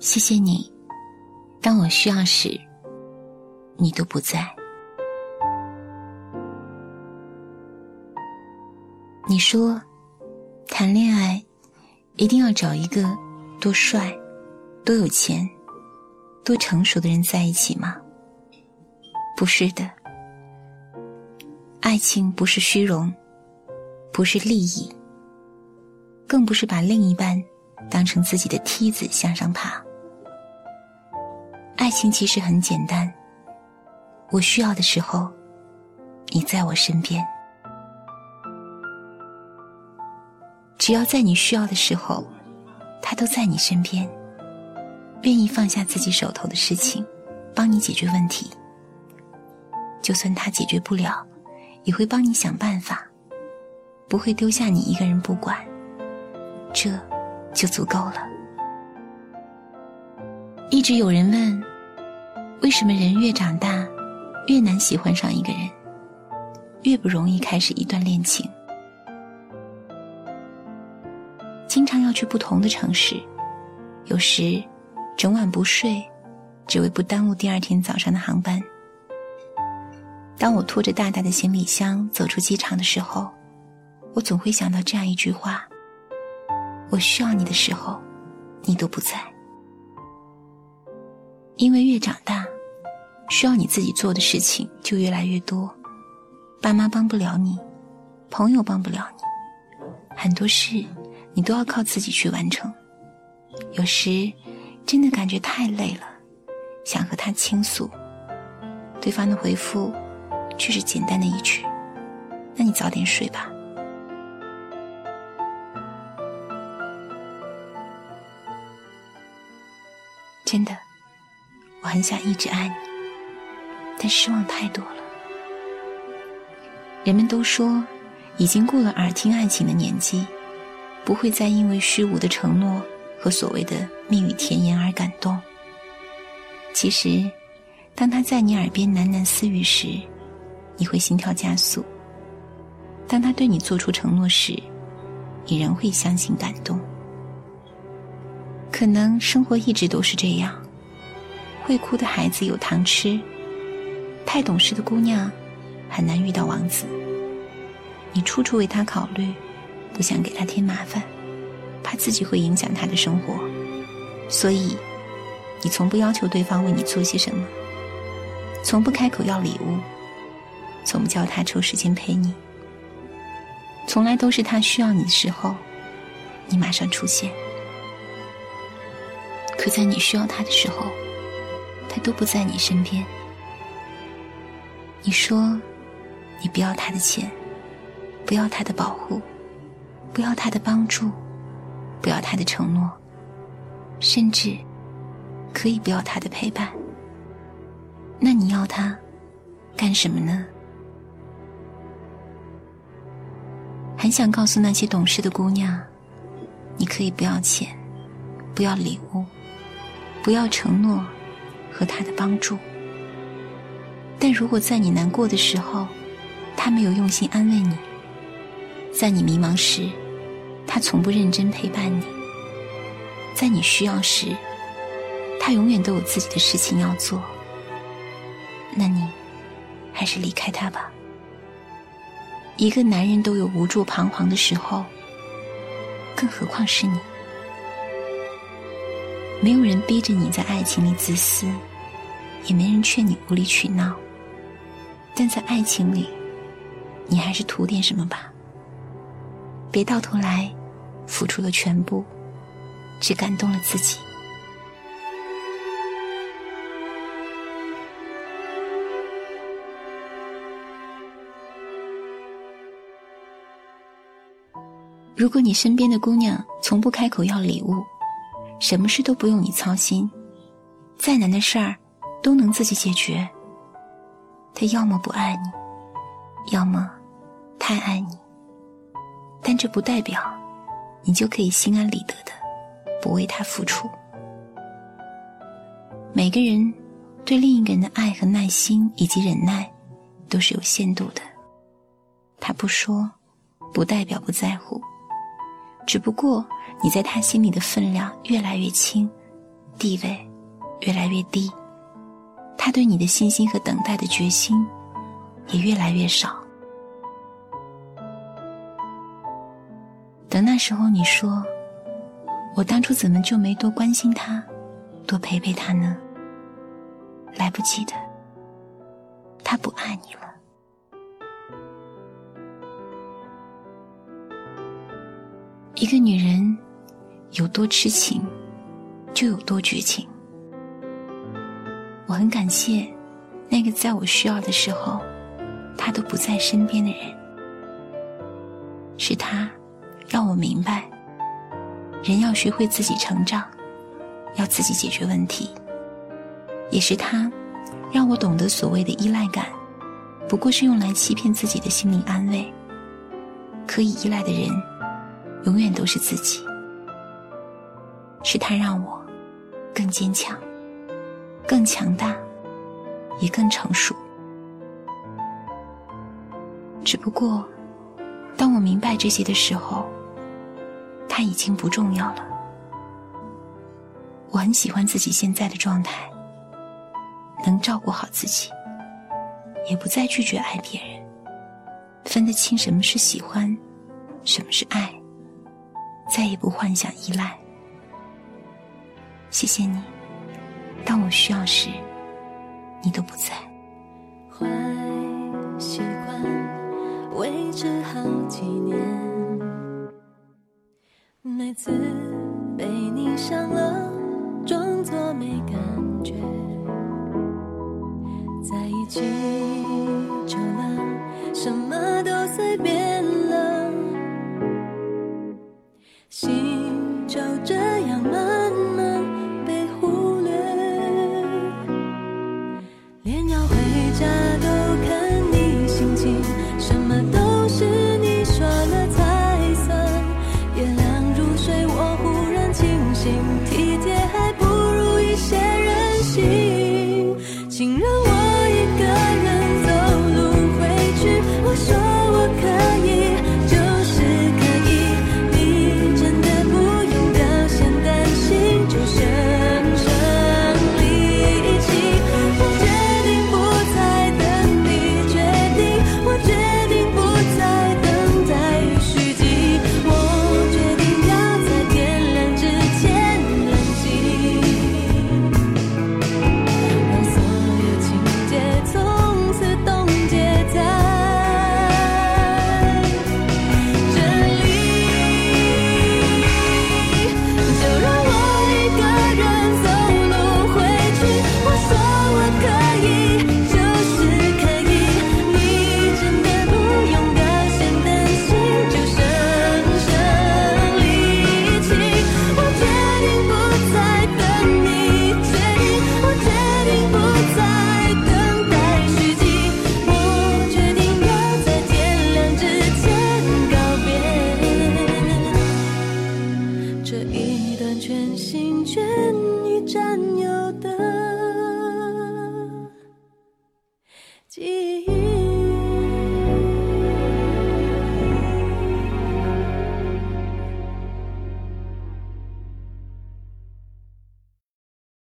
谢谢你，当我需要时，你都不在。你说，谈恋爱一定要找一个多帅、多有钱、多成熟的人在一起吗？不是的，爱情不是虚荣，不是利益，更不是把另一半当成自己的梯子向上爬。爱情其实很简单，我需要的时候，你在我身边。只要在你需要的时候，他都在你身边，愿意放下自己手头的事情，帮你解决问题。就算他解决不了，也会帮你想办法，不会丢下你一个人不管。这，就足够了。一直有人问，为什么人越长大，越难喜欢上一个人，越不容易开始一段恋情？经常要去不同的城市，有时整晚不睡，只为不耽误第二天早上的航班。当我拖着大大的行李箱走出机场的时候，我总会想到这样一句话：我需要你的时候，你都不在。因为越长大，需要你自己做的事情就越来越多，爸妈帮不了你，朋友帮不了你，很多事。你都要靠自己去完成，有时真的感觉太累了，想和他倾诉，对方的回复却是简单的一句：“那你早点睡吧。”真的，我很想一直爱你，但失望太多了。人们都说，已经过了耳听爱情的年纪。不会再因为虚无的承诺和所谓的蜜语甜言而感动。其实，当他在你耳边喃喃私语时，你会心跳加速；当他对你做出承诺时，你仍会相信感动。可能生活一直都是这样：会哭的孩子有糖吃，太懂事的姑娘很难遇到王子。你处处为他考虑。不想给他添麻烦，怕自己会影响他的生活，所以你从不要求对方为你做些什么，从不开口要礼物，从不叫他抽时间陪你，从来都是他需要你的时候，你马上出现。可在你需要他的时候，他都不在你身边。你说，你不要他的钱，不要他的保护。不要他的帮助，不要他的承诺，甚至可以不要他的陪伴。那你要他干什么呢？很想告诉那些懂事的姑娘，你可以不要钱，不要礼物，不要承诺和他的帮助。但如果在你难过的时候，他没有用心安慰你。在你迷茫时，他从不认真陪伴你；在你需要时，他永远都有自己的事情要做。那你还是离开他吧。一个男人都有无助彷徨的时候，更何况是你？没有人逼着你在爱情里自私，也没人劝你无理取闹。但在爱情里，你还是图点什么吧。别到头来，付出了全部，只感动了自己。如果你身边的姑娘从不开口要礼物，什么事都不用你操心，再难的事儿都能自己解决，他要么不爱你，要么太爱你。但这不代表，你就可以心安理得的不为他付出。每个人对另一个人的爱和耐心以及忍耐，都是有限度的。他不说，不代表不在乎，只不过你在他心里的分量越来越轻，地位越来越低，他对你的信心和等待的决心也越来越少。等那时候，你说：“我当初怎么就没多关心他，多陪陪他呢？”来不及的，他不爱你了。一个女人有多痴情，就有多绝情。我很感谢那个在我需要的时候，他都不在身边的人，是他。让我明白，人要学会自己成长，要自己解决问题。也是他，让我懂得所谓的依赖感，不过是用来欺骗自己的心灵安慰。可以依赖的人，永远都是自己。是他让我更坚强、更强大，也更成熟。只不过，当我明白这些的时候。他已经不重要了。我很喜欢自己现在的状态，能照顾好自己，也不再拒绝爱别人，分得清什么是喜欢，什么是爱，再也不幻想依赖。谢谢你，当我需要时，你都不在。坏习惯维持好几年。每次被你想了，装作没感觉，在一起久了，什么都随便